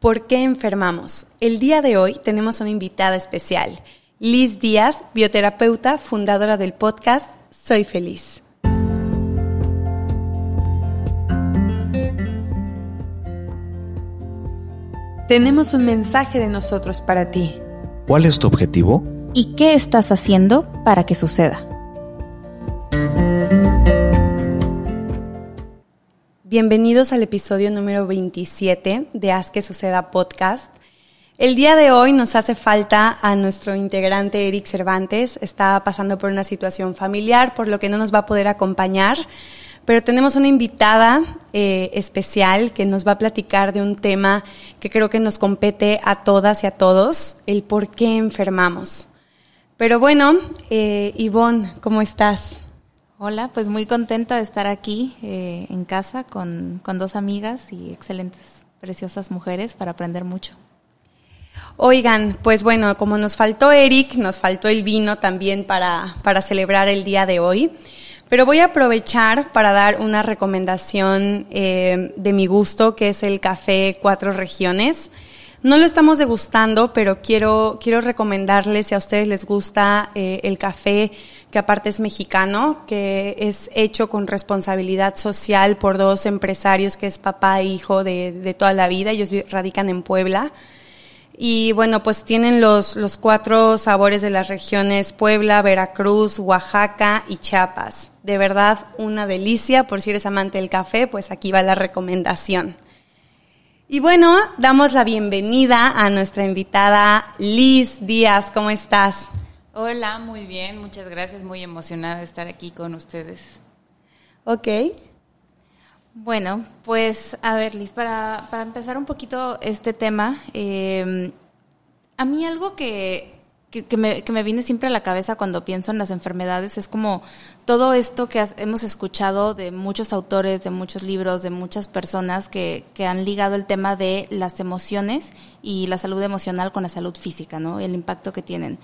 ¿Por qué enfermamos? El día de hoy tenemos una invitada especial, Liz Díaz, bioterapeuta, fundadora del podcast Soy Feliz. Tenemos un mensaje de nosotros para ti. ¿Cuál es tu objetivo? ¿Y qué estás haciendo para que suceda? Bienvenidos al episodio número 27 de Haz que Suceda Podcast. El día de hoy nos hace falta a nuestro integrante Eric Cervantes. Está pasando por una situación familiar, por lo que no nos va a poder acompañar. Pero tenemos una invitada eh, especial que nos va a platicar de un tema que creo que nos compete a todas y a todos, el por qué enfermamos. Pero bueno, eh, Ivonne, ¿cómo estás? Hola, pues muy contenta de estar aquí eh, en casa con, con dos amigas y excelentes, preciosas mujeres para aprender mucho. Oigan, pues bueno, como nos faltó Eric, nos faltó el vino también para, para celebrar el día de hoy. Pero voy a aprovechar para dar una recomendación eh, de mi gusto, que es el café Cuatro Regiones. No lo estamos degustando, pero quiero, quiero recomendarles, si a ustedes les gusta eh, el café, que aparte es mexicano, que es hecho con responsabilidad social por dos empresarios, que es papá e hijo de, de toda la vida. Ellos radican en Puebla. Y bueno, pues tienen los, los cuatro sabores de las regiones Puebla, Veracruz, Oaxaca y Chiapas. De verdad, una delicia. Por si eres amante del café, pues aquí va la recomendación. Y bueno, damos la bienvenida a nuestra invitada Liz Díaz. ¿Cómo estás? Hola, muy bien, muchas gracias, muy emocionada de estar aquí con ustedes. Ok. Bueno, pues a ver, Liz, para, para empezar un poquito este tema, eh, a mí algo que, que, me, que me viene siempre a la cabeza cuando pienso en las enfermedades es como todo esto que hemos escuchado de muchos autores, de muchos libros, de muchas personas que, que han ligado el tema de las emociones y la salud emocional con la salud física, ¿no? El impacto que tienen.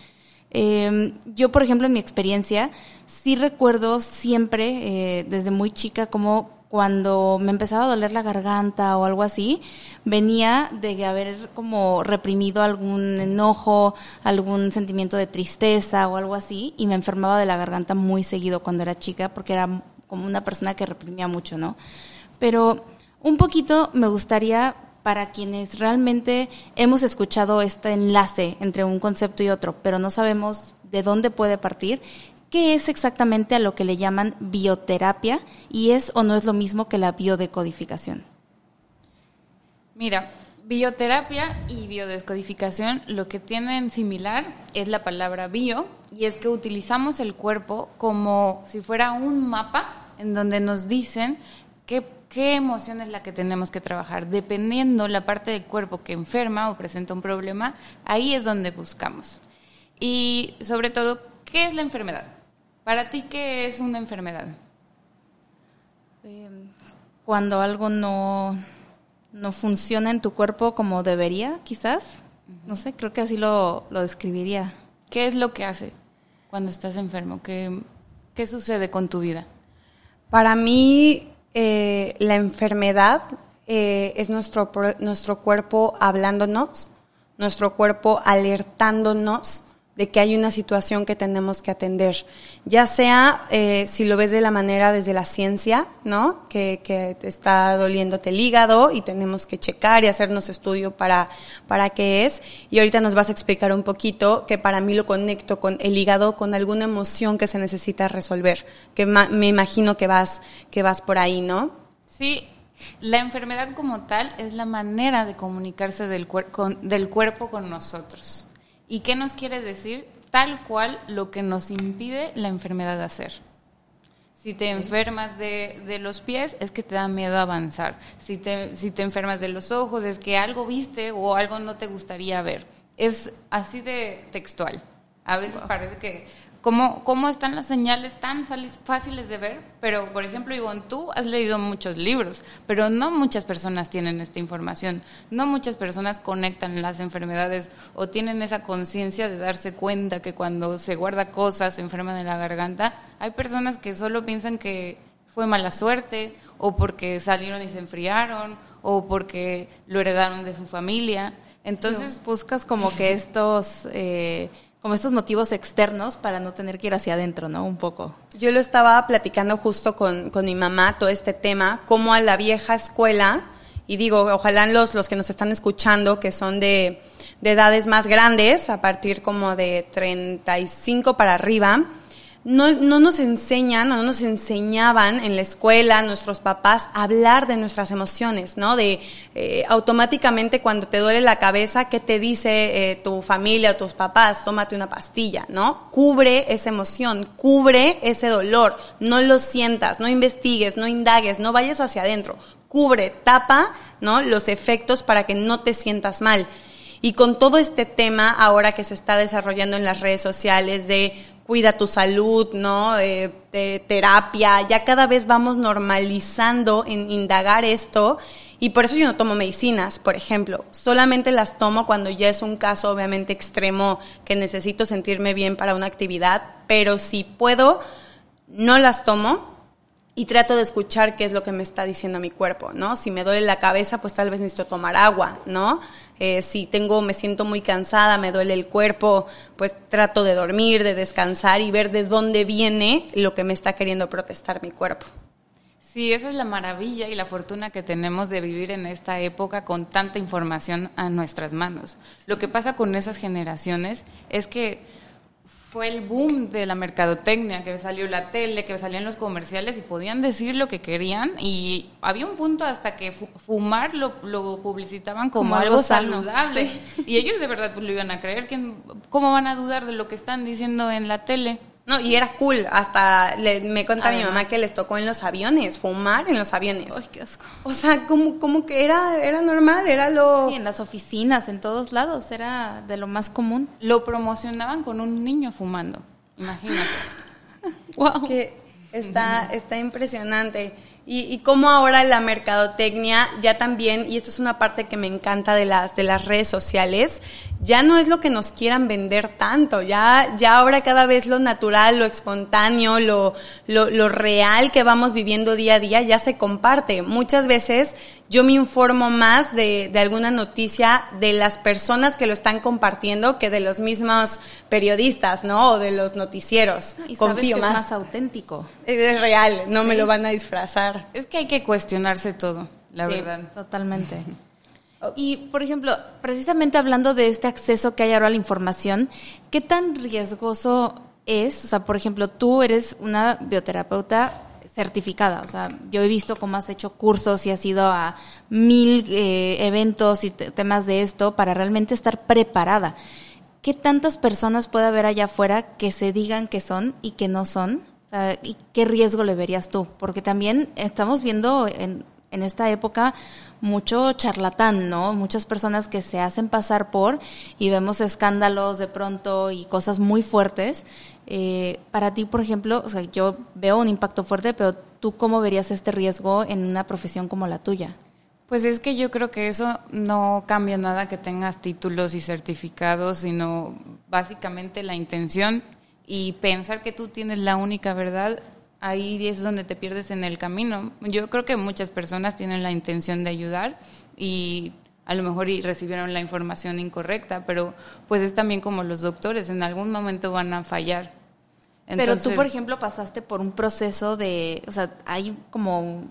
Eh, yo, por ejemplo, en mi experiencia, sí recuerdo siempre, eh, desde muy chica, como cuando me empezaba a doler la garganta o algo así, venía de haber como reprimido algún enojo, algún sentimiento de tristeza o algo así, y me enfermaba de la garganta muy seguido cuando era chica, porque era como una persona que reprimía mucho, ¿no? Pero un poquito me gustaría para quienes realmente hemos escuchado este enlace entre un concepto y otro, pero no sabemos de dónde puede partir, qué es exactamente a lo que le llaman bioterapia y es o no es lo mismo que la biodecodificación. Mira, bioterapia y biodescodificación lo que tienen similar es la palabra bio y es que utilizamos el cuerpo como si fuera un mapa en donde nos dicen qué, qué emoción es la que tenemos que trabajar. Dependiendo la parte del cuerpo que enferma o presenta un problema, ahí es donde buscamos. Y sobre todo, ¿qué es la enfermedad? Para ti, ¿qué es una enfermedad? Em, cuando algo no, no funciona en tu cuerpo como debería, quizás. No sé, creo que así lo, lo, describiría. ¿Qué es lo que hace cuando estás enfermo? ¿Qué, qué sucede con tu vida? Para mí, eh, la enfermedad eh, es nuestro, nuestro cuerpo hablándonos, nuestro cuerpo alertándonos de que hay una situación que tenemos que atender, ya sea eh, si lo ves de la manera desde la ciencia, ¿no? Que, que te está doliéndote el hígado y tenemos que checar y hacernos estudio para, para qué es. Y ahorita nos vas a explicar un poquito que para mí lo conecto con el hígado, con alguna emoción que se necesita resolver, que me imagino que vas, que vas por ahí, ¿no? Sí, la enfermedad como tal es la manera de comunicarse del, cuer con, del cuerpo con nosotros. ¿Y qué nos quiere decir? Tal cual lo que nos impide la enfermedad de hacer. Si te enfermas de, de, los pies, es que te da miedo avanzar. Si te, si te enfermas de los ojos, es que algo viste o algo no te gustaría ver. Es así de textual. A veces wow. parece que cómo, cómo están las señales tan fáciles de ver, pero por ejemplo, Ivonne, tú has leído muchos libros, pero no muchas personas tienen esta información, no muchas personas conectan las enfermedades o tienen esa conciencia de darse cuenta que cuando se guarda cosas, se enferman de la garganta, hay personas que solo piensan que fue mala suerte o porque salieron y se enfriaron o porque lo heredaron de su familia. Entonces buscas como que estos... Eh, como estos motivos externos para no tener que ir hacia adentro, ¿no? Un poco. Yo lo estaba platicando justo con, con mi mamá, todo este tema, como a la vieja escuela, y digo, ojalá los, los que nos están escuchando, que son de, de edades más grandes, a partir como de 35 para arriba, no, no, nos enseñan no nos enseñaban en la escuela, nuestros papás, a hablar de nuestras emociones, ¿no? De eh, automáticamente cuando te duele la cabeza, ¿qué te dice eh, tu familia o tus papás? Tómate una pastilla, ¿no? Cubre esa emoción, cubre ese dolor, no lo sientas, no investigues, no indagues, no vayas hacia adentro, cubre, tapa, ¿no? Los efectos para que no te sientas mal. Y con todo este tema ahora que se está desarrollando en las redes sociales de cuida tu salud, ¿no? Eh, terapia, ya cada vez vamos normalizando en indagar esto y por eso yo no tomo medicinas, por ejemplo, solamente las tomo cuando ya es un caso obviamente extremo que necesito sentirme bien para una actividad, pero si puedo, no las tomo y trato de escuchar qué es lo que me está diciendo mi cuerpo, ¿no? Si me duele la cabeza, pues tal vez necesito tomar agua, ¿no? Eh, si tengo, me siento muy cansada, me duele el cuerpo, pues trato de dormir, de descansar y ver de dónde viene lo que me está queriendo protestar mi cuerpo. Sí, esa es la maravilla y la fortuna que tenemos de vivir en esta época con tanta información a nuestras manos. Lo que pasa con esas generaciones es que fue el boom de la mercadotecnia, que salió la tele, que salían los comerciales y podían decir lo que querían. Y había un punto hasta que fumar lo, publicitaban como, algo, saludable. y ellos de verdad pues, lo iban a creer, ¿cómo van a dudar de lo que están diciendo en la tele? No, y era cool. Hasta me cuenta mi mamá que les tocó en los aviones, fumar en los aviones. Ay, qué asco. O sea, como, como que era, era normal, era lo... Sí, en las oficinas, en todos lados, era de lo más común. Lo promocionaban con un niño fumando, imagínate. wow. que está, está impresionante. Y, y cómo ahora la mercadotecnia ya también, y esta es una parte que me encanta de las, de las redes sociales, ya no es lo que nos quieran vender tanto, ya, ya ahora cada vez lo natural, lo espontáneo, lo, lo, lo real que vamos viviendo día a día ya se comparte. Muchas veces yo me informo más de, de, alguna noticia de las personas que lo están compartiendo que de los mismos periodistas, ¿no? O de los noticieros. Y Confío más. Es más auténtico. Es real, no me lo van a disfrazar. Es que hay que cuestionarse todo, la verdad. Totalmente. Y, por ejemplo, precisamente hablando de este acceso que hay ahora a la información, ¿qué tan riesgoso es? O sea, por ejemplo, tú eres una bioterapeuta certificada. O sea, yo he visto cómo has hecho cursos y has ido a mil eh, eventos y temas de esto para realmente estar preparada. ¿Qué tantas personas puede haber allá afuera que se digan que son y que no son? ¿Y qué riesgo le verías tú? Porque también estamos viendo en, en esta época mucho charlatán, ¿no? Muchas personas que se hacen pasar por y vemos escándalos de pronto y cosas muy fuertes. Eh, para ti, por ejemplo, o sea, yo veo un impacto fuerte, pero tú cómo verías este riesgo en una profesión como la tuya? Pues es que yo creo que eso no cambia nada que tengas títulos y certificados, sino básicamente la intención y pensar que tú tienes la única verdad ahí es donde te pierdes en el camino. Yo creo que muchas personas tienen la intención de ayudar y a lo mejor y recibieron la información incorrecta, pero pues es también como los doctores, en algún momento van a fallar. pero tú, por ejemplo, pasaste por un proceso de, o sea, hay como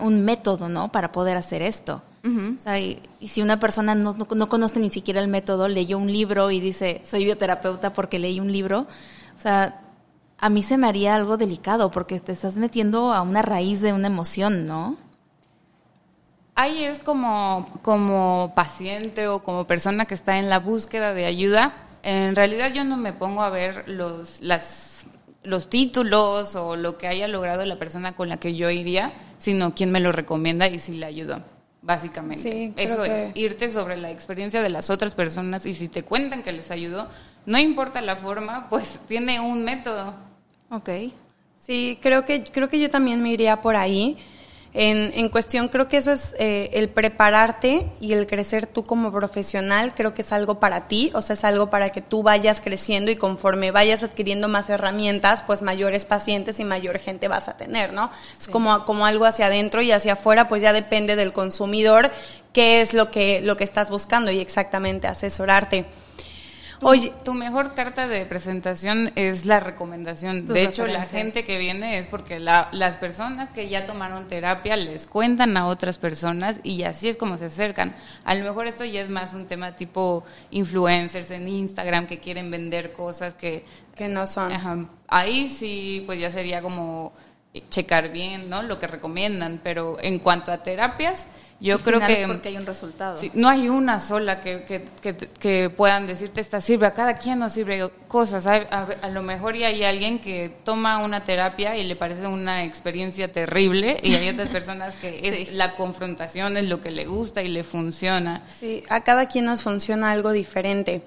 un método, ¿no? Para poder hacer esto. O sea, y, si una persona no, no, conoce ni siquiera el método, leyó un libro y dice, soy bioterapeuta porque leí un libro, o sea, a mí se me haría algo delicado porque te estás metiendo a una raíz de una emoción, ¿no? Ahí es como, como paciente o como persona que está en la búsqueda de ayuda. En realidad yo no me pongo a ver los, las, los títulos o lo que haya logrado la persona con la que yo iría, sino quién me lo recomienda y si le ayudo básicamente. Eso es, irte sobre la experiencia de las otras personas y si te cuentan que les ayudó, no importa la forma, pues tiene un método. Ok. Sí, creo que, creo que yo también me iría por ahí. En, en cuestión, creo que eso es eh, el prepararte y el crecer tú como profesional, creo que es algo para ti, o sea, es algo para que tú vayas creciendo y conforme vayas adquiriendo más herramientas, pues mayores pacientes y mayor gente vas a tener, ¿no? Es como, como algo hacia adentro y hacia afuera, pues ya depende del consumidor qué es lo que, lo que estás buscando y exactamente asesorarte. Oye, tu mejor carta de presentación es la recomendación. De hecho, la gente que viene es porque las personas que ya tomaron terapia les cuentan a otras personas y así es como se acercan. A lo mejor esto ya es más un tema tipo influencers en Instagram que quieren vender cosas que, que no son. ahí sí, pues ya sería como checar bien, ¿no? Lo que recomiendan, pero en cuanto a terapias, yo creo que... porque hay un resultado. no hay una sola que, que, que, puedan decirte esta sirve, a cada quien nos sirve cosas. A, a, lo mejor y hay alguien que toma una terapia y le parece una experiencia terrible y hay otras personas que es la confrontación es lo que le gusta y le funciona. Sí, a cada quien nos funciona algo diferente.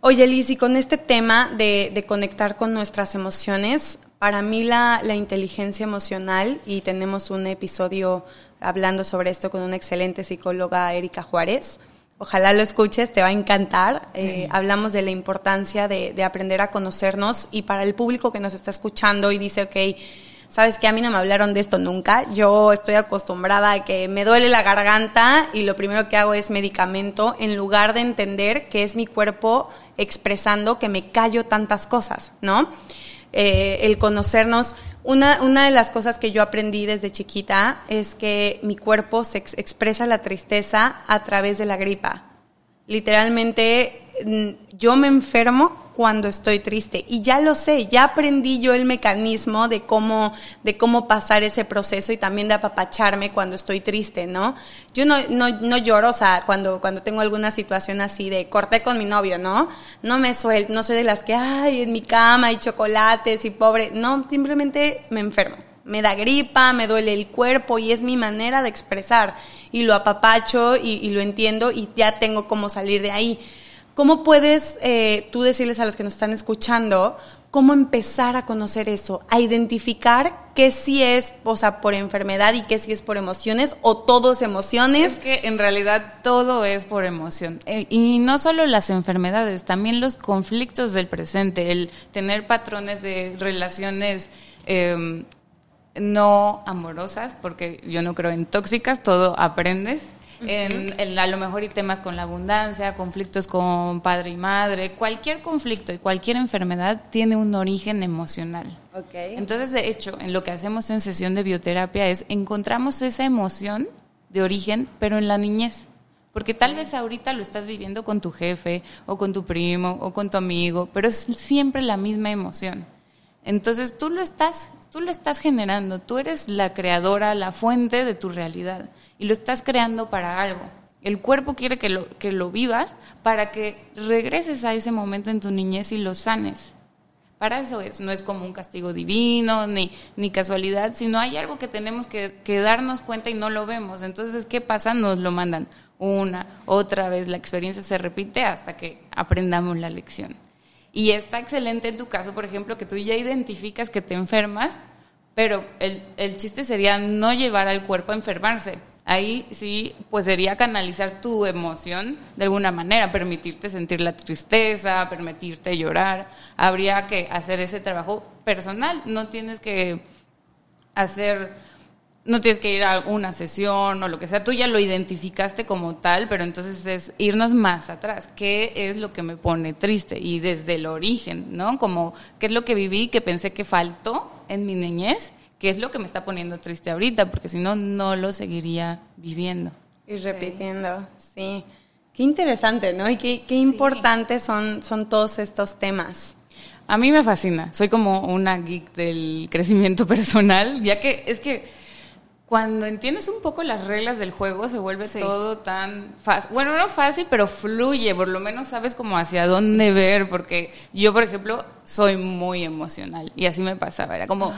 Oye, Liz, y con este tema de, de conectar con nuestras emociones, para mí la, la inteligencia emocional, y tenemos un episodio hablando sobre esto con una excelente psicóloga, Erika Juárez. Ojalá lo escuches, te va a encantar. Eh, hablamos de la importancia de, de, aprender a conocernos y para el público que nos está escuchando y dice, ok, sabes que a mí no me hablaron de esto nunca, yo estoy acostumbrada a que me duele la garganta y lo primero que hago es medicamento en lugar de entender que es mi cuerpo expresando que me callo tantas cosas, ¿no? Eh, el conocernos una, una, de las cosas que yo aprendí desde chiquita es que mi cuerpo se expresa la tristeza a través de la gripa. Literalmente, mm, yo me enfermo cuando estoy triste. Y ya lo sé, ya aprendí yo el mecanismo de cómo, de cómo pasar ese proceso y también de apapacharme cuando estoy triste, ¿no? Yo no, no, no lloro, o sea, cuando, cuando tengo alguna situación así de corté con mi novio, ¿no? No me suelto, no soy de las que, ay, en mi cama hay chocolates y pobre, no, simplemente me enfermo. Me da gripa, me duele el cuerpo y es mi manera de expresar. Y lo apapacho y, y lo entiendo y ya tengo cómo salir de ahí ¿Cómo puedes eh, tú decirles a los que nos están escuchando cómo empezar a conocer eso, a identificar qué sí es, o sea, por enfermedad y qué sí es por emociones o todos emociones? Es que en realidad todo es por emoción. Eh, y no solo las enfermedades, también los conflictos del presente, el tener patrones de relaciones. Em, no amorosas, porque yo no creo en tóxicas, todo aprendes en, a lo mejor y temas con la abundancia, conflictos con padre y madre, cualquier conflicto y cualquier enfermedad tiene un origen emocional. Okay. Entonces, de hecho, en lo que hacemos en sesión de bioterapia es encontramos esa emoción de origen, pero en la niñez. Porque tal vez ahorita lo estás viviendo con tu jefe o con tu primo o con tu amigo, pero es siempre la misma emoción. Entonces tú lo estás, tú lo estás generando, tú eres la creadora, la fuente de tu realidad y lo estás creando para algo. El cuerpo quiere que lo, que lo vivas para que regreses a ese momento en tu niñez y lo sanes. Para eso es, no es como un castigo divino ni, ni casualidad, sino hay algo que tenemos que, que darnos cuenta y no lo vemos. Entonces, ¿qué pasa? Nos lo mandan una, otra vez, la experiencia se repite hasta que aprendamos la lección. Y está excelente en tu caso, por ejemplo, que tú ya identificas que te enfermas, pero el, el chiste sería no llevar al cuerpo a enfermarse, Ahí sí, pues sería canalizar tu emoción de alguna manera, permitirte sentir la tristeza, permitirte llorar. Habría que hacer ese trabajo personal. No tienes que hacer, no tienes que ir a una sesión o lo que sea. Tú ya lo identificaste como tal, pero entonces es irnos más atrás. ¿Qué es lo que me pone triste? Y desde el origen, ¿no? Como, ¿qué es lo que viví que pensé que faltó en mi niñez? qué es lo que me está poniendo triste ahorita, porque si no, no lo seguiría viviendo. Y repitiendo, sí. Qué interesante, ¿no? Y qué, qué importantes son, son todos estos temas. A mí me fascina, soy como una geek del crecimiento personal, ya que es que cuando entiendes un poco las reglas del juego se vuelve todo tan fácil. Bueno, no fácil, pero fluye, por lo menos sabes como hacia dónde ver, porque yo, por ejemplo, soy muy emocional y así me pasaba. Era como,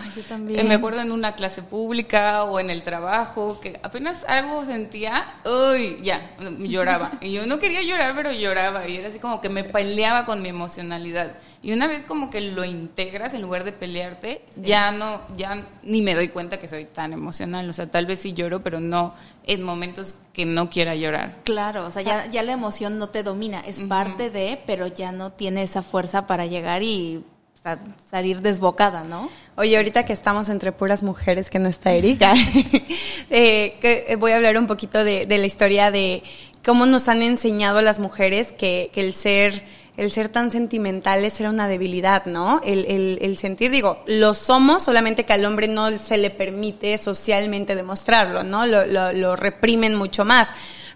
eh, me acuerdo en una clase pública o en el trabajo, que apenas algo sentía, uy, ya, lloraba. y yo no quería llorar, pero lloraba y era así como que me peleaba con mi emocionalidad. Y una vez como que lo integras en lugar de pelearte, ya no, ya ni me doy cuenta que soy tan emocional. O sea, tal vez sí lloro, pero no en momentos que no quiera llorar. Claro, o sea, ya, ya la emoción no te domina, es parte de, pero ya no tiene esa fuerza para llegar y salir desbocada, ¿no? Oye, ahorita que estamos entre puras mujeres, que no está Erika, eh, que eh, voy a hablar un poquito de, la historia de cómo nos han enseñado las mujeres que, el ser el ser tan sentimentales era una debilidad, ¿no? El, el, sentir, digo, lo somos, solamente que al hombre no se le permite socialmente demostrarlo, ¿no? Lo, lo, lo reprimen mucho más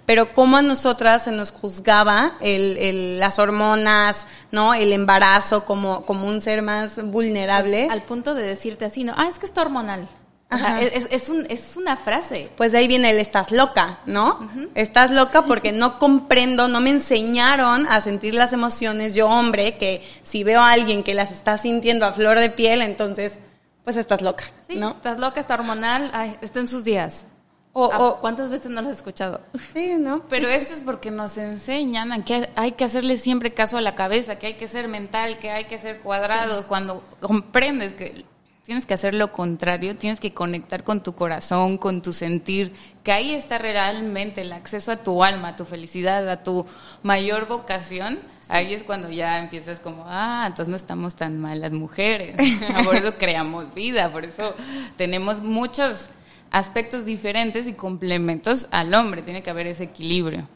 pero cómo a nosotras se nos juzgaba el, las hormonas, ¿no? El embarazo como, como un ser más vulnerable. Pues, al punto de decirte así, ¿no? Ah, es que está hormonal. Es, es, un, es, una frase. Pues de ahí viene el estás loca, ¿no? Estás loca porque no comprendo, no me enseñaron a sentir las emociones. Yo, hombre, que si veo a alguien que las está sintiendo a flor de piel, entonces, pues estás loca, ¿no? Estás loca, está hormonal, ay, está en sus días. Ah, o, ¿Cuántas veces no lo has escuchado? Sí, ¿no? Pero esto es porque nos enseñan que hay que hacerle siempre caso a la cabeza, que hay que ser mental, que hay que ser cuadrados. Cuando comprendes que tienes que hacer lo contrario, tienes que conectar con tu corazón, con tu sentir, que ahí está realmente el acceso a tu alma, a tu felicidad, a tu mayor vocación. Ahí es cuando ya empiezas como, ah, entonces no estamos tan mal las mujeres. por eso creamos vida, por eso tenemos muchos aspectos diferentes y complementos al hombre, tiene que haber ese equilibrio.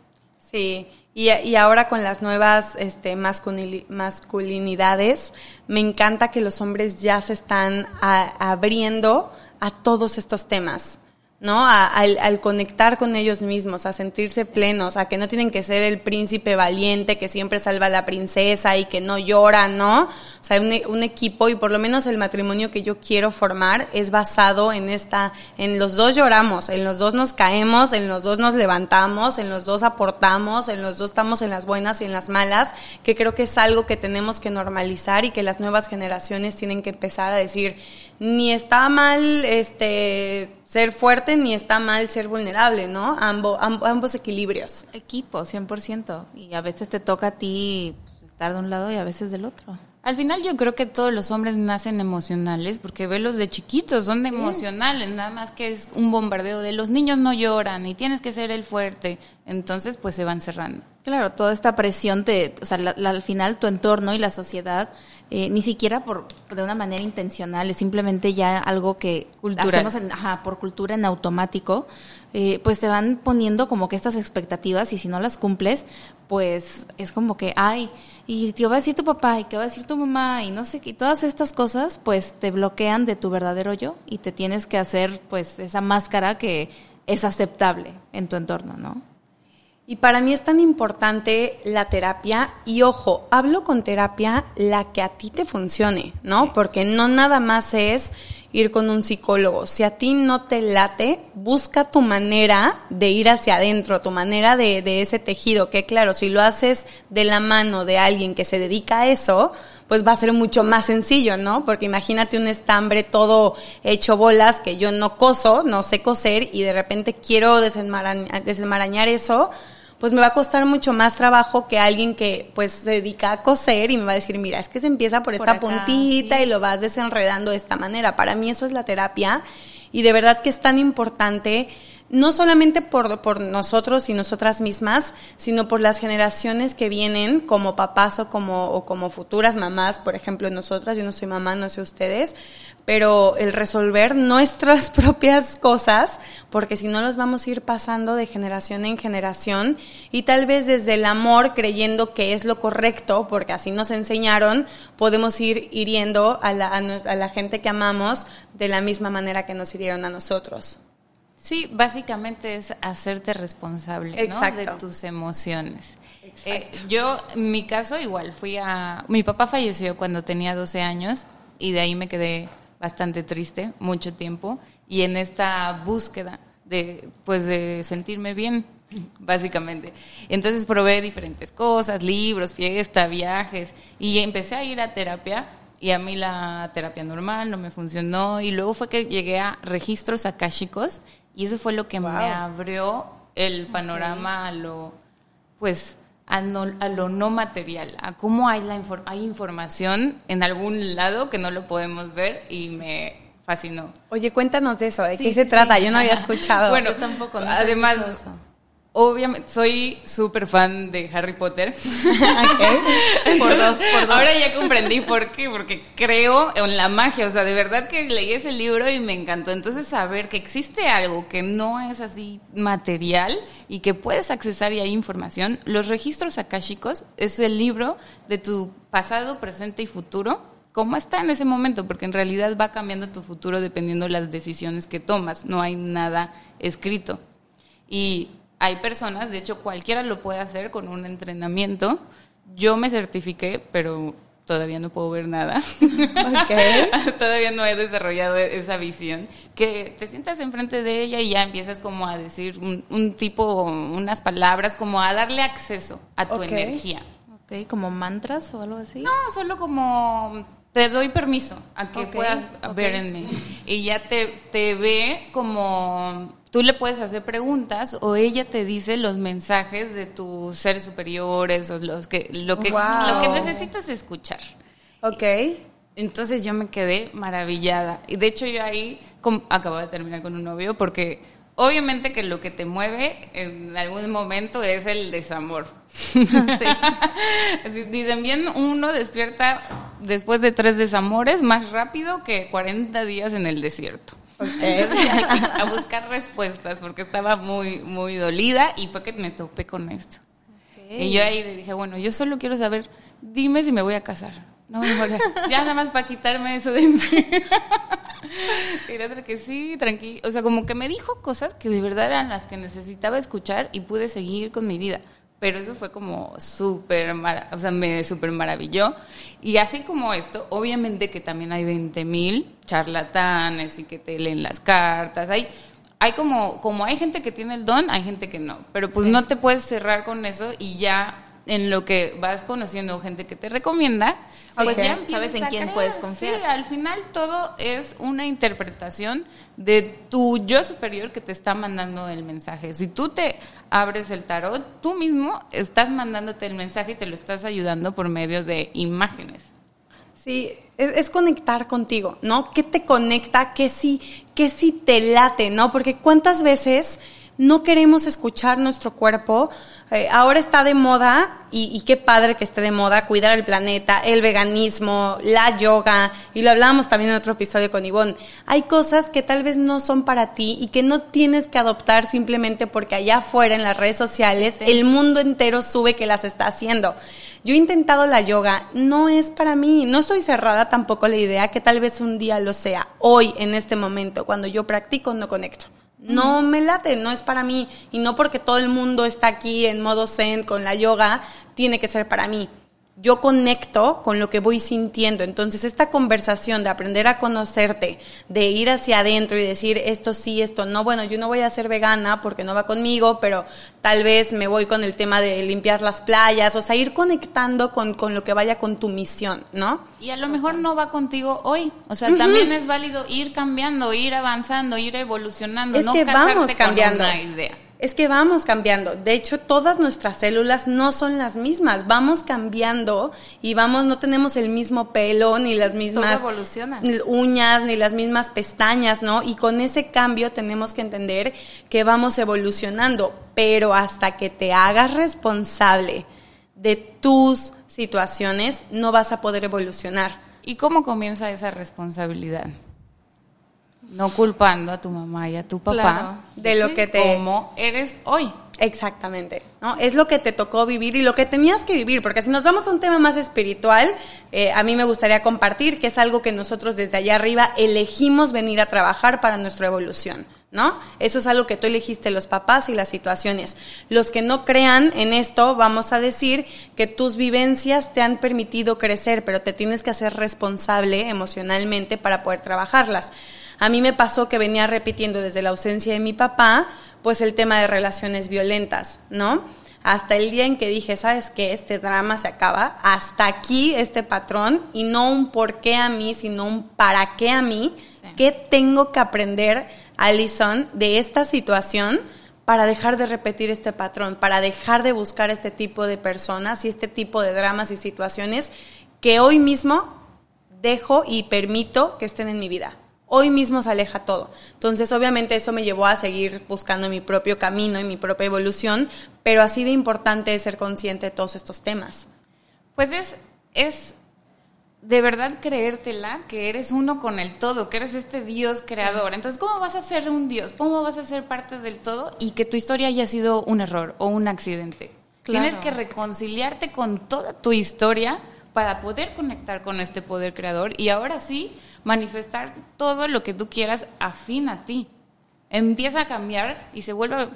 Sí, y, y ahora con las nuevas este, masculinidades, me encanta que los hombres ya se están abriendo a todos estos temas. ¿No? al, conectar con ellos mismos, a sentirse plenos, a que no tienen que ser el príncipe valiente que siempre salva a la princesa y que no llora, ¿no? O sea, un, un, equipo y por lo menos el matrimonio que yo quiero formar es basado en esta, en los dos lloramos, en los dos nos caemos, en los dos nos levantamos, en los dos aportamos, en los dos estamos en las buenas y en las malas, que creo que es algo que tenemos que normalizar y que las nuevas generaciones tienen que empezar a decir, ni está mal este ser fuerte ni está mal ser vulnerable, ¿no? Ambo, ambos equilibrios. Equipo, 100%. Y a veces te toca a ti pues, estar de un lado y a veces del otro. Al final yo creo que todos los hombres nacen emocionales porque velos de chiquitos, son de emocionales, nada más que es un bombardeo de los niños no lloran y tienes que ser el fuerte, entonces pues se van cerrando. Claro, toda esta presión, te, o sea, al final tu entorno y la sociedad eh, ni siquiera por de una manera intencional, es simplemente ya algo que hacemos por cultura en automático, eh, pues te van poniendo como que estas expectativas y si no las cumples, pues es como que, ay, y qué va a decir tu papá y qué va a decir tu mamá y no sé qué, y todas estas cosas pues te bloquean de tu verdadero yo y te tienes que hacer pues esa máscara que es aceptable en tu entorno, ¿no? Y para mí es tan importante la terapia y ojo, hablo con terapia la que a ti te funcione, ¿no? Porque no nada más es ir con un psicólogo. Si a ti no te late, busca tu manera de ir hacia adentro, tu manera de, de ese tejido, que claro, si lo haces de la mano de alguien que se dedica a eso, pues va a ser mucho más sencillo, ¿no? Porque imagínate un estambre todo hecho bolas que yo no coso, no sé coser y de repente quiero desenmarañar eso, pues me va a costar mucho más trabajo que alguien que pues se dedica a coser y me va a decir, mira, es que se empieza por, esta puntita y lo vas desenredando de esta manera. Para mí eso es la terapia y de verdad que es tan importante no solamente por, por, nosotros y nosotras mismas, sino por las generaciones que vienen como papás o como, o como futuras mamás, por ejemplo, nosotras, yo no soy mamá, no sé ustedes, pero el resolver nuestras propias cosas, porque si no los vamos a ir pasando de generación en generación y tal vez desde el amor creyendo que es lo correcto, porque así nos enseñaron, podemos ir hiriendo a la, a la gente que amamos de la misma manera que nos hirieron a nosotros. Sí, básicamente es hacerte responsable ¿no? de tus emociones. Eh, yo, en mi caso, igual, fui a... Mi papá falleció cuando tenía 12 años y de ahí me quedé bastante triste mucho tiempo y en esta búsqueda de pues de sentirme bien básicamente. Entonces probé diferentes cosas, libros, fiesta, viajes y empecé a ir a terapia y a mí la terapia normal no me funcionó y luego fue que llegué a registros akáshicos y eso fue lo que me abrió el panorama a lo pues a, lo no material, a cómo hay, la hay información en algún lado que no lo podemos ver y me fascinó. Oye, cuéntanos de eso, ¿de qué se trata? Yo no había escuchado. bueno, Yo tampoco. No además, eso. Obviamente, soy súper fan de Harry Potter. por dos, por dos. Ahora ya comprendí por qué, porque creo en la magia. O sea, de verdad que leí ese libro y me encantó. Entonces, saber que existe algo que no es así material y que puedes accesar y hay información. Los registros akáshicos es el libro de tu pasado, presente y futuro. ¿Cómo está en ese momento? Porque en realidad va cambiando tu futuro dependiendo de las decisiones que tomas. No hay nada escrito. Y hay personas, de hecho cualquiera lo puede hacer con un entrenamiento. Yo me certifiqué, pero todavía no puedo ver nada. todavía no he desarrollado esa visión. Que te sientas enfrente de ella y ya empiezas como a decir un, tipo, unas palabras, como a darle acceso a tu energía. Ok, como mantras o algo así. No, solo como te doy permiso a que puedas ver en mí. Y ya te, te ve como tú le puedes hacer preguntas o ella te dice los mensajes de tus seres superiores o los que, lo, que, lo que necesitas escuchar. Ok. Entonces yo me quedé maravillada. Y de hecho yo ahí acabo de terminar con un novio porque obviamente que lo que te mueve en algún momento es el desamor. Dicen bien, uno despierta después de tres desamores más rápido que 40 días en el desierto. a buscar respuestas porque estaba muy, muy dolida y fue que me topé con esto. Y yo ahí le dije, bueno, yo solo quiero saber, dime si me voy a casar. No me voy a... Ya nada más para quitarme eso de encima. y la otra que sí, tranquilo. O sea, como que me dijo cosas que de verdad eran las que necesitaba escuchar y pude seguir con mi vida pero eso fue como súper, o sea, me súper maravilló. Y así como esto, obviamente que también hay 20 mil charlatanes y que te leen las cartas, hay, hay como, como hay gente que tiene el don, hay gente que no, pero pues no te puedes cerrar con eso y ya en lo que vas conociendo gente que te recomienda, pues ya sabes en quién puedes confiar. Sí, al final todo es una interpretación de tu yo superior que te está mandando el mensaje. Si tú te abres el tarot, tú mismo estás mandándote el mensaje y te lo estás ayudando por medio de imágenes. Sí, es, conectar contigo, ¿no? ¿Qué te conecta? ¿Qué sí, qué sí te late, ¿no? Porque cuántas veces no queremos escuchar nuestro cuerpo. Eh, ahora está de moda, y, qué padre que esté de moda, cuidar el planeta, el veganismo, la yoga, y lo hablábamos también en otro episodio con Ivonne. Hay cosas que tal vez no son para ti y que no tienes que adoptar simplemente porque allá afuera en las redes sociales el mundo entero sube que las está haciendo. Yo he intentado la yoga, no es para mí, no estoy cerrada tampoco la idea que tal vez un día lo sea, hoy, en este momento, cuando yo practico, no conecto no me late, no es para mí. Y no porque todo el mundo está aquí en modo zen con la yoga, tiene que ser para mí yo conecto con lo que voy sintiendo. Entonces, esta conversación de aprender a conocerte, de ir hacia adentro y decir esto sí, esto no, bueno, yo no voy a ser vegana porque no va conmigo, pero tal vez me voy con el tema de limpiar las playas, o sea, ir conectando con, lo que vaya con tu misión, ¿no? Y a lo mejor no va contigo hoy, o sea, también es válido ir cambiando, ir avanzando, ir evolucionando, es no que vamos cambiando. Con una idea es que vamos cambiando. De hecho, todas nuestras células no son las mismas. Vamos cambiando y vamos, no tenemos el mismo pelo, ni las mismas uñas, ni las mismas pestañas, ¿no? Y con ese cambio tenemos que entender que vamos evolucionando. Pero hasta que te hagas responsable de tus situaciones, no vas a poder evolucionar. ¿Y cómo comienza esa responsabilidad? No culpando a tu mamá y a tu papá de lo que te como eres hoy. Exactamente, ¿no? Es lo que te tocó vivir y lo que tenías que vivir, porque si nos vamos a un tema más espiritual, eh, a mí me gustaría compartir que es algo que nosotros desde allá arriba elegimos venir a trabajar para nuestra evolución, ¿no? Eso es algo que tú elegiste los papás y las situaciones. Los que no crean en esto, vamos a decir que tus vivencias te han permitido crecer, pero te tienes que hacer responsable emocionalmente para poder trabajarlas. A mí me pasó que venía repitiendo desde la ausencia de mi papá, pues el tema de relaciones violentas, ¿no? Hasta el día en que dije, ¿sabes qué? Este drama se acaba, hasta aquí este patrón, y no un por qué a mí, sino un para qué a mí, qué tengo que aprender, Alison, de esta situación para dejar de repetir este patrón, para dejar de buscar este tipo de personas y este tipo de dramas y situaciones que hoy mismo dejo y permito que estén en mi vida hoy mismo se aleja todo. Entonces, obviamente eso me llevó a seguir buscando mi propio camino y mi propia evolución, pero así de importante es ser consciente de todos estos temas. Pues es, es de verdad creértela que eres uno con el todo, que eres este Dios creador. Entonces, ¿cómo vas a ser un Dios? ¿Cómo vas a ser parte del todo y que tu historia haya sido un error o un accidente? Tienes que reconciliarte con toda tu historia para poder conectar con este poder creador y ahora sí manifestar todo lo que tú quieras afín a ti. Empieza a cambiar y se vuelve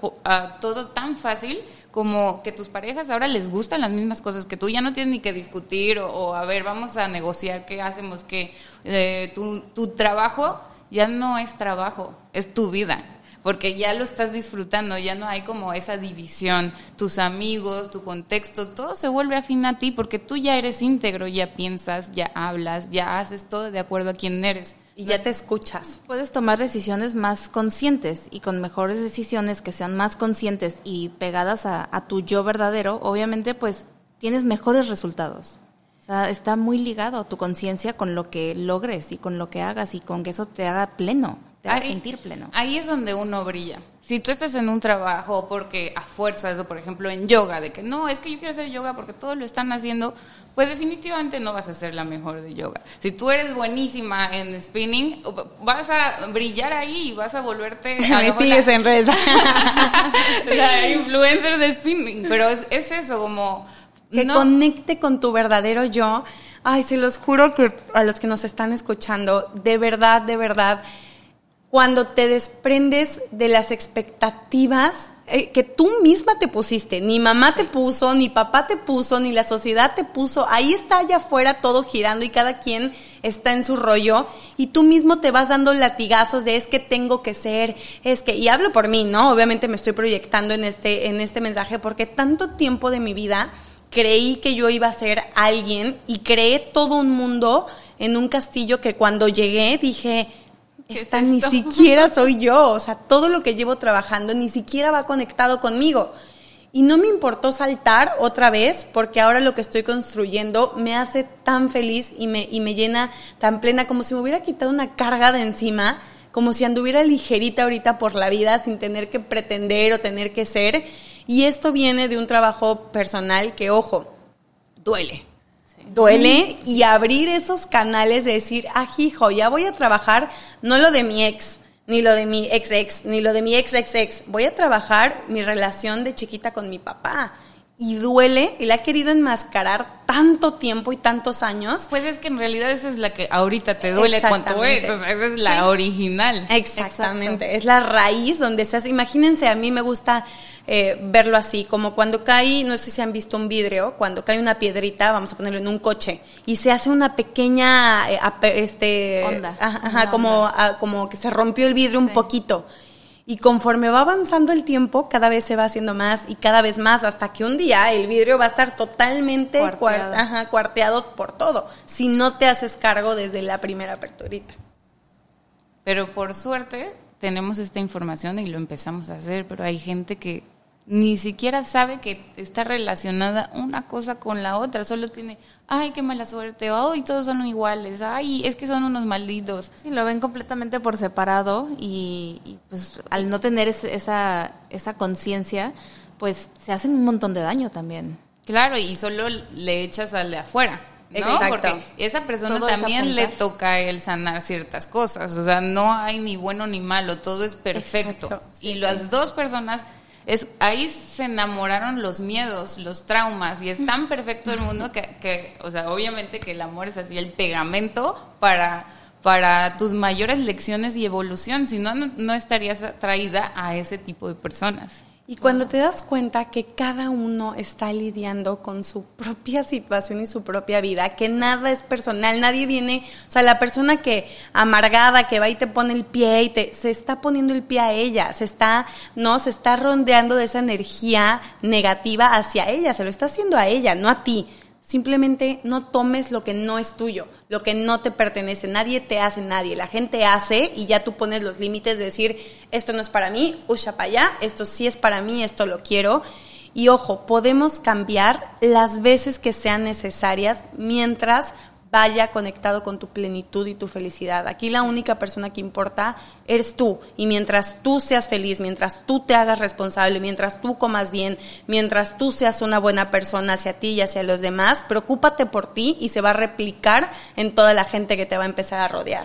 todo tan fácil como que tus parejas ahora les gustan las mismas cosas que tú, ya no tienes ni que discutir o, a ver, vamos a negociar qué hacemos, que eh, tu, tu trabajo ya no es trabajo, es tu vida porque ya lo estás disfrutando, ya no hay como esa división, tus amigos, tu contexto, todo se vuelve afín a ti porque tú ya eres íntegro, ya piensas, ya hablas, ya haces todo de acuerdo a quién eres. Y ya te escuchas. Puedes tomar decisiones más conscientes y con mejores decisiones que sean más conscientes y pegadas a, a tu yo verdadero, obviamente pues tienes mejores resultados. O sea, está muy ligado tu conciencia con lo que logres y con lo que hagas y con que eso te haga pleno ahí, sentir pleno. Ahí es donde uno brilla. Si tú estás en un trabajo porque a fuerzas, o por ejemplo en yoga, de que no, es que yo quiero hacer yoga porque todos lo están haciendo, pues definitivamente no vas a ser la mejor de yoga. Si tú eres buenísima en spinning, vas a brillar ahí y vas a volverte... A Me sigues en redes. la influencer de spinning. Pero es, eso, como... Que conecte con tu verdadero yo. Ay, se los juro que a los que nos están escuchando, de verdad, de verdad, cuando te desprendes de las expectativas eh, que tú misma te pusiste, ni mamá te puso, ni papá te puso, ni la sociedad te puso, ahí está allá afuera todo girando y cada quien está en su rollo y tú mismo te vas dando latigazos de es que tengo que ser, es que, y hablo por mí, ¿no? Obviamente me estoy proyectando en este, en este mensaje porque tanto tiempo de mi vida creí que yo iba a ser alguien y creé todo un mundo en un castillo que cuando llegué dije, esta ni siquiera soy yo, o sea, todo lo que llevo trabajando ni siquiera va conectado conmigo. Y no me importó saltar otra vez porque ahora lo que estoy construyendo me hace tan feliz y me, y me llena tan plena como si me hubiera quitado una carga de encima, como si anduviera ligerita ahorita por la vida sin tener que pretender o tener que ser. Y esto viene de un trabajo personal que, ojo, duele duele y abrir esos canales de decir, ah, hijo, ya voy a trabajar no lo de mi ex, ni lo de mi ex ex, ni lo de mi ex ex ex, voy a trabajar mi relación de chiquita con mi papá. Y duele, y la ha querido enmascarar tanto tiempo y tantos años. Pues es que en realidad esa es la que ahorita te duele cuando es, o sea, esa es la original. Exactamente, es la raíz donde se hace. Imagínense, a mí me gusta eh, verlo así, como cuando cae, no sé si han visto un vidrio, cuando cae una piedrita, vamos a ponerlo en un coche, y se hace una pequeña, eh, este, onda. Ajá, como, ah, como que se rompió el vidrio un poquito. Y conforme va avanzando el tiempo, cada vez se va haciendo más y cada vez más, hasta que un día el vidrio va a estar totalmente cuarteado, cuarteado por todo, si no te haces cargo desde la primera aperturita. Pero por suerte tenemos esta información y lo empezamos a hacer, pero hay gente que ni siquiera sabe que está relacionada una cosa con la otra, solo tiene, ay, qué mala suerte, ay, todos son iguales, ay, es que son unos malditos. Sí, lo ven completamente por separado y, pues al no tener esa, esa conciencia, pues se hacen un montón de daño también. Claro, y solo le echas al de afuera. ¿no? Porque esa persona también le toca el sanar ciertas cosas, o sea, no hay ni bueno ni malo, todo es perfecto. y las dos personas es ahí se enamoraron los miedos, los traumas, y es tan perfecto el mundo que, o sea, obviamente que el amor es así, el pegamento para, para tus mayores lecciones y evolución, si no, no estarías atraída a ese tipo de personas. Y cuando te das cuenta que cada uno está lidiando con su propia situación y su propia vida, que nada es personal, nadie viene, o sea, la persona que amargada, que va y te pone el pie y te, se está poniendo el pie a ella, se está, no, se está rondeando de esa energía negativa hacia ella, se lo está haciendo a ella, no a ti. Simplemente no tomes lo que no es tuyo, lo que no te pertenece. Nadie te hace nadie. La gente hace y ya tú pones los límites de decir, esto no es para mí, usha para allá, esto sí es para mí, esto lo quiero. Y ojo, podemos cambiar las veces que sean necesarias mientras vaya conectado con tu plenitud y tu felicidad. Aquí la única persona que importa eres tú. Y mientras tú seas feliz, mientras tú te hagas responsable, mientras tú comas bien, mientras tú seas una buena persona hacia ti y hacia los demás, preocúpate por ti y se va a replicar en toda la gente que te va a empezar a rodear.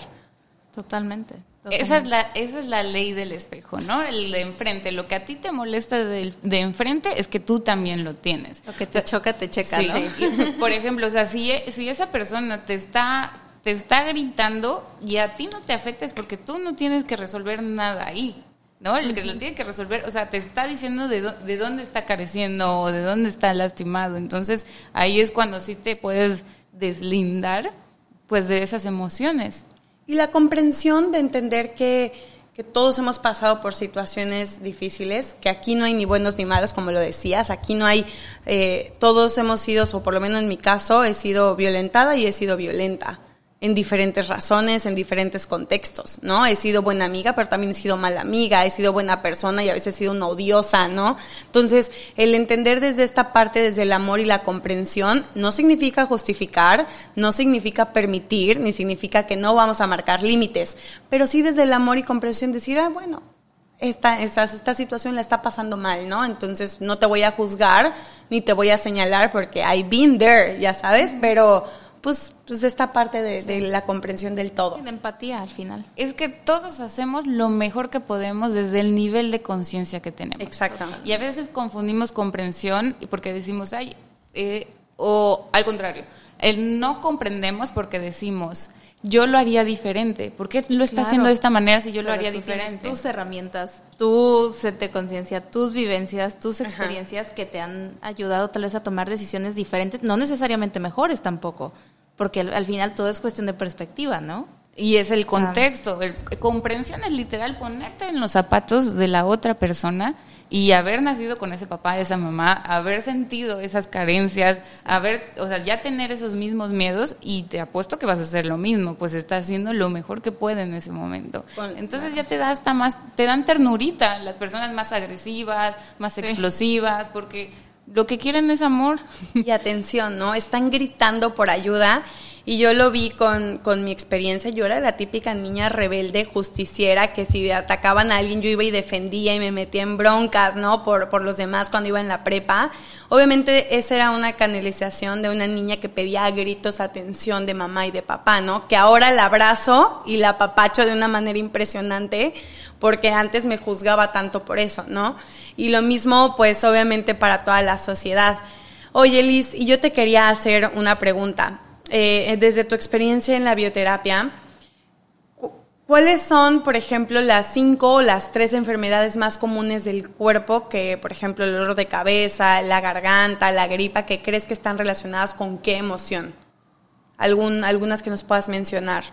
Totalmente. Esa es, la, esa es la ley del espejo, ¿no? El de enfrente. Lo que a ti te molesta de, de enfrente es que tú también lo tienes. Lo que te choca, te checa, Sí, ¿no? sí. Por ejemplo, o sea, si, si esa persona te está, te está gritando y a ti no te afecta es porque tú no tienes que resolver nada ahí. ¿No? El que lo tiene que resolver, o sea, te está diciendo de, dó- de dónde está careciendo o de dónde está lastimado. Entonces, ahí es cuando sí te puedes deslindar, pues, de esas emociones. Y la comprensión de entender que, que todos hemos pasado por situaciones difíciles, que aquí no hay ni buenos ni malos, como lo decías, aquí no hay, eh, todos hemos sido, o por lo menos en mi caso, he sido violentada y he sido violenta en diferentes razones, en diferentes contextos, ¿no? He sido buena amiga, pero también he sido mala amiga, he sido buena persona y a veces he sido una odiosa, ¿no? Entonces, el entender desde esta parte, desde el amor y la comprensión, no significa justificar, no significa permitir, ni significa que no vamos a marcar límites, pero sí desde el amor y comprensión decir, ah, bueno, esta, esta, esta situación la está pasando mal, ¿no? Entonces no te voy a juzgar ni te voy a señalar porque I've been there, ya sabes, pero pues, pues esta parte de, de la comprensión del todo. De empatía al final. Es que todos hacemos lo mejor que podemos desde el nivel de conciencia que tenemos. Exacto. Y a veces confundimos comprensión y porque decimos, ay, eh, o al contrario, el no comprendemos porque decimos, yo lo haría diferente. ¿Por qué lo está Claro. haciendo de esta manera si yo lo haría tú diferente? Tus herramientas, tu set de conciencia, tus vivencias, tus experiencias que te han ayudado tal vez a tomar decisiones diferentes, no necesariamente mejores tampoco, porque al, al final todo es cuestión de perspectiva, ¿no? Y es el contexto. El, comprensión es literal ponerte en los zapatos de la otra persona y haber nacido con ese papá, esa mamá, haber sentido esas carencias, haber, o sea, ya tener esos mismos miedos y te apuesto que vas a hacer lo mismo, pues estás haciendo lo mejor que puede en ese momento. Entonces ya te da hasta más, te dan ternurita las personas más agresivas, más explosivas, porque lo que quieren es amor. Y atención, ¿no? Están gritando por ayuda. Y yo lo vi con, con mi experiencia. Yo era la típica niña rebelde, justiciera, que si atacaban a alguien yo iba y defendía y me metía en broncas, ¿no? Por, por los demás cuando iba en la prepa. Obviamente esa era una canalización de una niña que pedía a gritos atención de mamá y de papá, ¿no? Que ahora la abrazo y la papacho de una manera impresionante porque antes me juzgaba tanto por eso, ¿no? Y lo mismo, pues obviamente para toda la sociedad. Oye, Liz, y yo te quería hacer una pregunta. Eh, desde tu experiencia en la bioterapia, cu- ¿cuáles son, por ejemplo, las cinco o las tres enfermedades más comunes del cuerpo que, por ejemplo, el dolor de cabeza, la garganta, la gripa, que crees que están relacionadas con qué emoción? Algunas que nos puedas mencionar.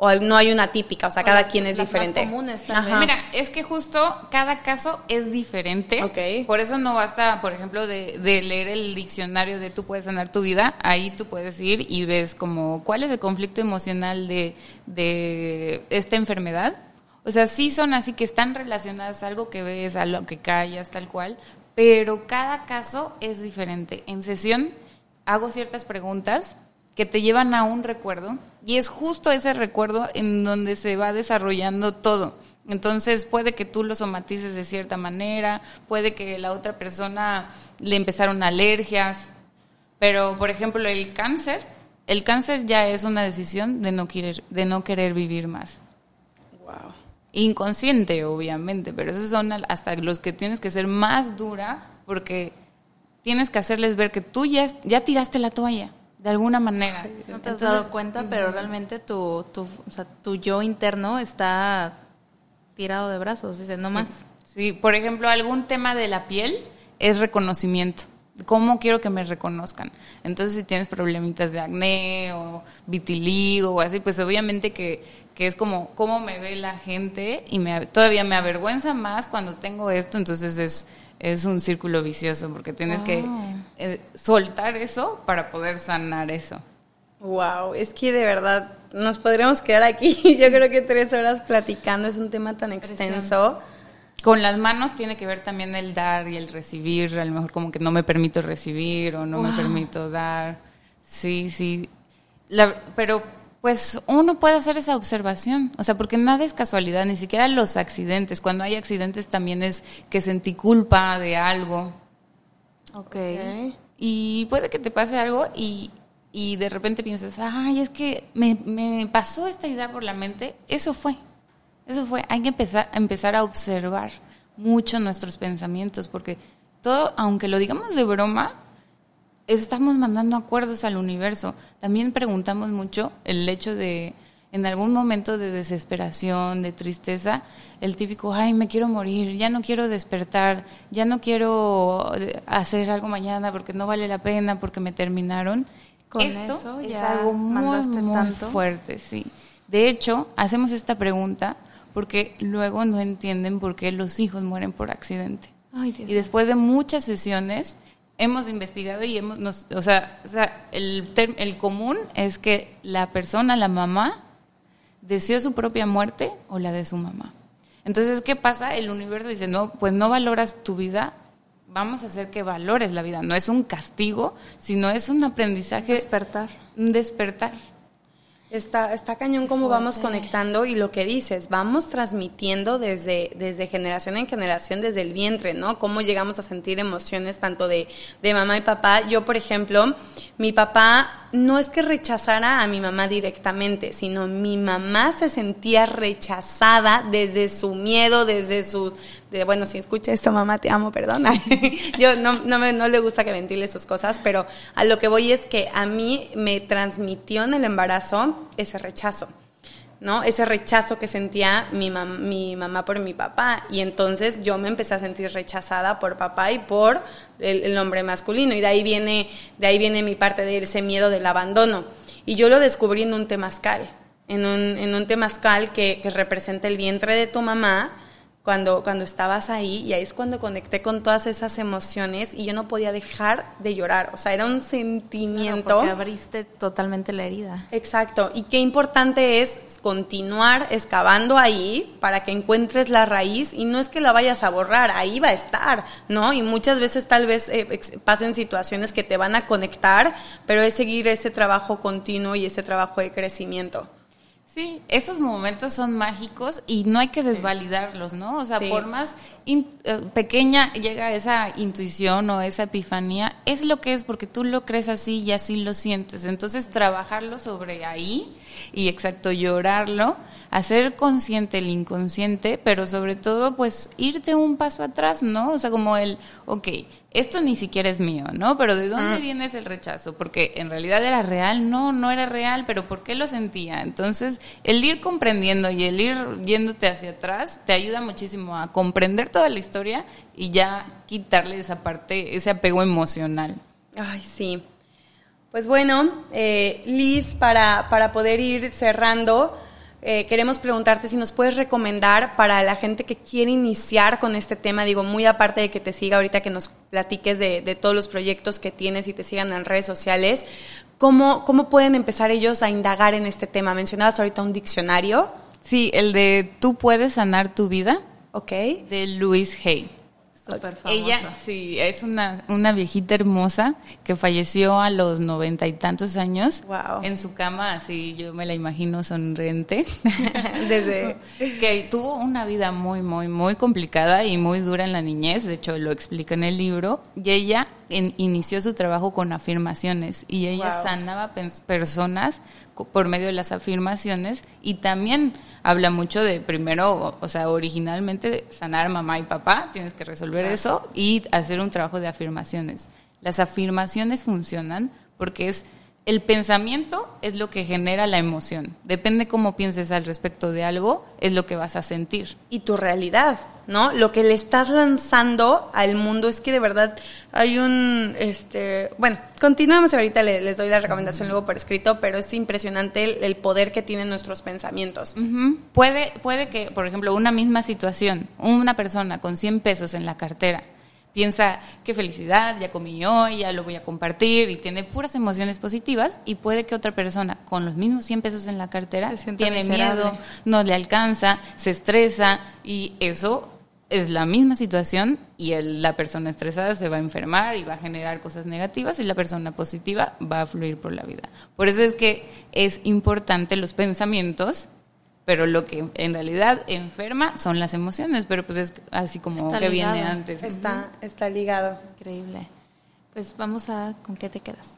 O no hay una típica, o sea, cada Las- quien es las más diferente. comunes, tal Ajá. vez. Mira, es que justo cada caso es diferente. Por eso no basta, por ejemplo, de, de leer el diccionario de tú puedes sanar tu vida. Ahí tú puedes ir y ves como cuál es el conflicto emocional de, de esta enfermedad. O sea, sí son así que están relacionadas a algo que ves, a lo que callas, tal cual. Pero cada caso es diferente. En sesión hago ciertas preguntas que te llevan a un recuerdo y es justo ese recuerdo en donde se va desarrollando todo. Entonces puede que tú lo somatices de cierta manera, puede que la otra persona le empezaron alergias, pero por ejemplo el cáncer, el cáncer ya es una decisión de no querer, de no querer vivir más. Wow. Inconsciente, obviamente, pero esos son hasta los que tienes que ser más dura porque tienes que hacerles ver que tú ya, ya tiraste la toalla, de alguna manera. No te has Entonces, dado cuenta, pero realmente tu, tu, o sea, tu yo interno está tirado de brazos, dice, no más. Sí, por ejemplo, algún tema de la piel es reconocimiento. ¿Cómo quiero que me reconozcan? Entonces, si tienes problemitas de acné o vitiligo o así, pues obviamente que, que es como cómo me ve la gente y me, todavía me avergüenza más cuando tengo esto, entonces es, es un círculo vicioso porque tienes que eh, soltar eso para poder sanar eso. Wow, es que de verdad nos podríamos quedar aquí, yo creo que tres horas platicando, es un tema tan extenso. Con las manos tiene que ver también el dar y el recibir, a lo mejor como que no me permito recibir o no me permito dar. Sí, sí. pero pues uno puede hacer esa observación, o sea, porque nada es casualidad, ni siquiera los accidentes. Cuando hay accidentes también es que sentí culpa de algo. Ok. Y puede que te pase algo y, y de repente piensas, ay, es que me, me, pasó esta idea por la mente. Eso fue, eso fue. Hay que empezar, empezar a observar mucho nuestros pensamientos, porque todo, aunque lo digamos de broma, estamos mandando acuerdos al universo. También preguntamos mucho el hecho de, en algún momento de desesperación, de tristeza, el típico, ay, me quiero morir, ya no quiero despertar, ya no quiero eh, hacer algo mañana porque no vale la pena, porque me terminaron. Con Esto eso es algo muy, muy fuerte, sí. De hecho, hacemos esta pregunta porque luego no entienden por qué los hijos mueren por accidente. y después de muchas sesiones hemos investigado y hemos, o sea, o sea el, el común es que la persona, la mamá, deseó su propia muerte o la de su mamá. Entonces, ¿qué pasa? El universo dice, no, pues no valoras tu vida, vamos a hacer que valores la vida. No es un castigo, sino es un aprendizaje. Despertar. Un despertar. Está, está cañón cómo vamos conectando y lo que dices, vamos transmitiendo desde, desde generación en generación, desde el vientre, ¿no? Cómo llegamos a sentir emociones tanto de, de mamá y papá. Yo, por ejemplo, mi papá no es que rechazara a mi mamá directamente, sino mi mamá se sentía rechazada desde su miedo, desde su, de, bueno, si escucha esto, mamá, te amo, perdona. Yo no, no, me, no le gusta que ventile sus cosas, pero a lo que voy es que a mí me transmitió en el embarazo ese rechazo. ¿no? Ese rechazo que sentía mi, mi mamá por mi papá. Y entonces yo me empecé a sentir rechazada por papá y por el, hombre masculino. Y de ahí, viene, de ahí viene mi parte de ese miedo del abandono. Y yo lo descubrí en un temazcal, en un, en un temazcal que, que representa el vientre de tu mamá cuando, cuando estabas ahí y ahí es cuando conecté con todas esas emociones y yo no podía dejar de llorar, o sea, era un sentimiento... Claro, porque abriste totalmente la herida. Exacto, y qué importante es continuar excavando ahí para que encuentres la raíz y no es que la vayas a borrar, ahí va a estar, ¿no? Y muchas veces tal vez eh, pasen situaciones que te van a conectar, pero es seguir ese trabajo continuo y ese trabajo de crecimiento. Sí, esos momentos son mágicos y no hay que desvalidarlos, ¿no? O sea, por más eh, pequeña llega esa intuición o esa epifanía, es lo que es porque tú lo crees así y así lo sientes. Entonces, trabajarlo sobre ahí y exacto, llorarlo hacer consciente el inconsciente, pero sobre todo, pues irte un paso atrás, ¿no? O sea, como el, ok, esto ni siquiera es mío, ¿no? Pero ¿de dónde ah. viene ese rechazo? Porque en realidad era real, no, no era real, pero ¿por qué lo sentía? Entonces, el ir comprendiendo y el ir yéndote hacia atrás te ayuda muchísimo a comprender toda la historia y ya quitarle esa parte, ese apego emocional. Ay, sí. Pues bueno, eh, Liz, para, para poder ir cerrando, eh, queremos preguntarte si nos puedes recomendar para la gente que quiere iniciar con este tema, digo, muy aparte de que te siga ahorita, que nos platiques de, todos los proyectos que tienes y te sigan en redes sociales, ¿cómo, ¿cómo pueden empezar ellos a indagar en este tema? Mencionabas ahorita un diccionario. Sí, el de Tú puedes sanar tu vida. Ok. De Louise Hay. Ella, sí, es una, una viejita hermosa que falleció a los noventa y tantos años. Wow. En su cama, así yo me la imagino sonriente. Desde. que tuvo una vida muy, muy, muy complicada y muy dura en la niñez. De hecho, lo explica en el libro. Y ella inició su trabajo con afirmaciones. Y ella sanaba personas por medio de las afirmaciones y también habla mucho de primero, o sea, originalmente sanar mamá y papá, tienes que resolver eso y hacer un trabajo de afirmaciones. Las afirmaciones funcionan porque es el pensamiento es lo que genera la emoción. Depende cómo pienses al respecto de algo, es lo que vas a sentir. Y tu realidad, ¿no? Lo que le estás lanzando al mundo es que de verdad hay un, este, bueno, continuamos ahorita, les, doy la recomendación luego por escrito, pero es impresionante el, poder que tienen nuestros pensamientos. puede, puede que, por ejemplo, una misma situación, una persona con 100 pesos en la cartera, piensa, qué felicidad, ya comí hoy, ya lo voy a compartir y tiene puras emociones positivas y puede que otra persona con los mismos 100 pesos en la cartera tiene miedo, no le alcanza, se estresa y eso es la misma situación y la persona estresada se va a enfermar y va a generar cosas negativas y la persona positiva va a fluir por la vida. Por eso es que es importante los pensamientos, pero lo que en realidad enferma son las emociones, pero pues es así como que viene antes. Está, está ligado. Increíble. Pues vamos a con qué te quedas.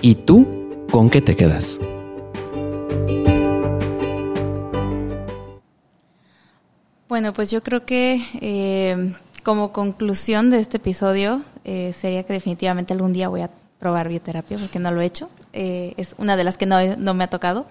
¿Y tú con qué te quedas? Bueno, pues yo creo que eh, como conclusión de este episodio eh, sería que definitivamente algún día voy a probar bioterapia porque no lo he hecho. Eh, es una de las que no, no me ha tocado.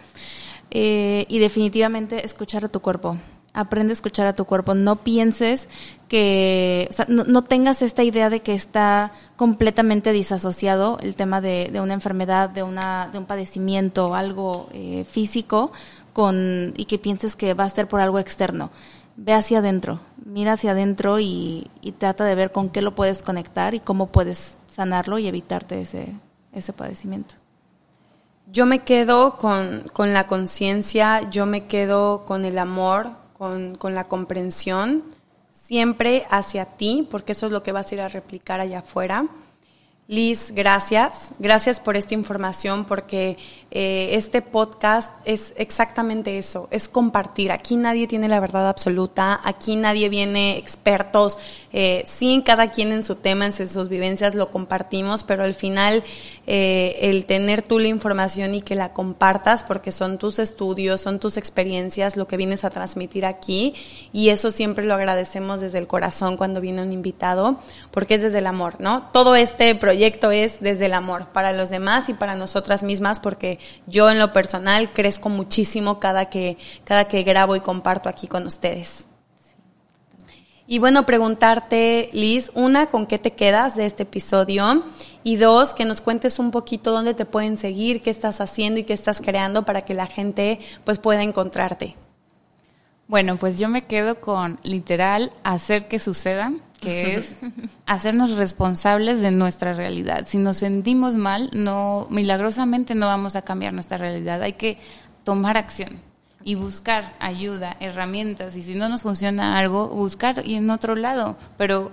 y definitivamente escuchar a tu cuerpo aprende a escuchar a tu cuerpo. No pienses que, o sea, no, tengas esta idea de que está completamente disasociado el tema de, una enfermedad, de, una, de un padecimiento, algo eh, físico, con, y que pienses que va a ser por algo externo. Ve hacia adentro, mira hacia adentro y, y trata de ver con qué lo puedes conectar y cómo puedes sanarlo y evitarte ese, ese padecimiento. Yo me quedo con, con la conciencia, yo me quedo con el amor, con, con la comprensión, siempre hacia ti, porque eso es lo que vas a ir a replicar allá afuera. Liz, gracias. Gracias por esta información porque eh, este podcast es exactamente eso, es compartir. Aquí nadie tiene la verdad absoluta, aquí nadie viene expertos. Eh, sí, cada quien en su tema, en sus vivencias lo compartimos, pero al final eh, el tener tú la información y que la compartas porque son tus estudios, son tus experiencias, lo que vienes a transmitir aquí y eso siempre lo agradecemos desde el corazón cuando viene un invitado porque es desde el amor, ¿no? Todo este proyecto proyecto es desde el amor para los demás y para nosotras mismas, porque yo en lo personal crezco muchísimo cada que, cada que grabo y comparto aquí con ustedes. Y bueno, preguntarte, Liz, una, ¿con qué te quedas de este episodio? Y dos, que nos cuentes un poquito dónde te pueden seguir, qué estás haciendo y qué estás creando para que la gente pues pueda encontrarte. Bueno, pues yo me quedo con literal hacer que sucedan que es hacernos responsables de nuestra realidad. Si nos sentimos mal, no milagrosamente no vamos a cambiar nuestra realidad. Hay que tomar acción y buscar ayuda, herramientas y si no nos funciona algo, buscar y en otro lado, pero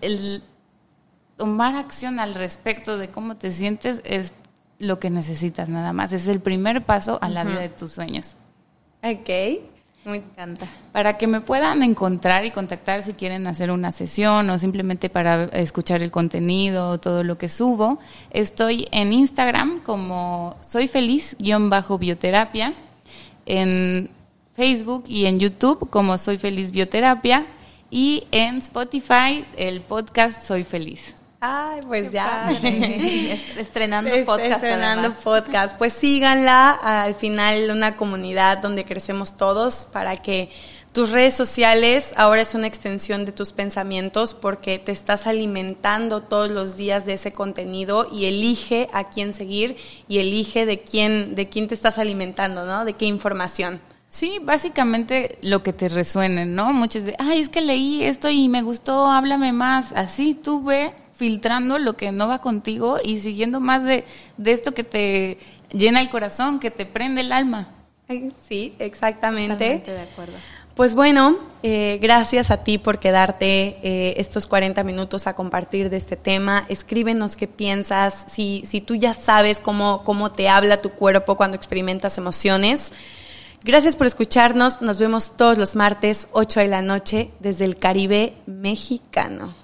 el tomar acción al respecto de cómo te sientes es lo que necesitas nada más. Es el primer paso a la vida de tus sueños. Ok. Me encanta. Para que me puedan encontrar y contactar si quieren hacer una sesión o simplemente para escuchar el contenido, todo lo que subo, estoy en Instagram como soy feliz-bioterapia, en Facebook y en YouTube como soy feliz bioterapia y en Spotify el podcast Soy Feliz. Ay, pues ya. estrenando podcast. Estrenando podcast. Pues síganla. Al final, una comunidad donde crecemos todos para que tus redes sociales ahora es una extensión de tus pensamientos porque te estás alimentando todos los días de ese contenido y elige a quién seguir y elige de quién, de quién te estás alimentando, ¿no? De qué información. Sí, básicamente lo que te resuene, ¿no? Muchos de, ay, es que leí esto y me gustó, háblame más. Así tú ve filtrando lo que no va contigo y siguiendo más de, esto que te llena el corazón, que te prende el alma. Sí, exactamente. de acuerdo. Pues bueno, eh, gracias a ti por quedarte eh, estos 40 minutos a compartir de este tema. Escríbenos qué piensas, si, si tú ya sabes cómo, cómo te habla tu cuerpo cuando experimentas emociones. Gracias por escucharnos. Nos vemos todos los martes, 8 de la noche, desde el Caribe mexicano.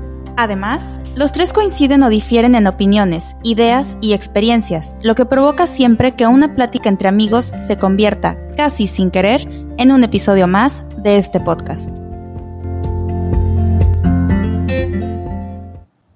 Además, los tres coinciden o difieren en opiniones, ideas y experiencias, lo que provoca siempre que una plática entre amigos se convierta, casi sin querer, en un episodio más de este podcast.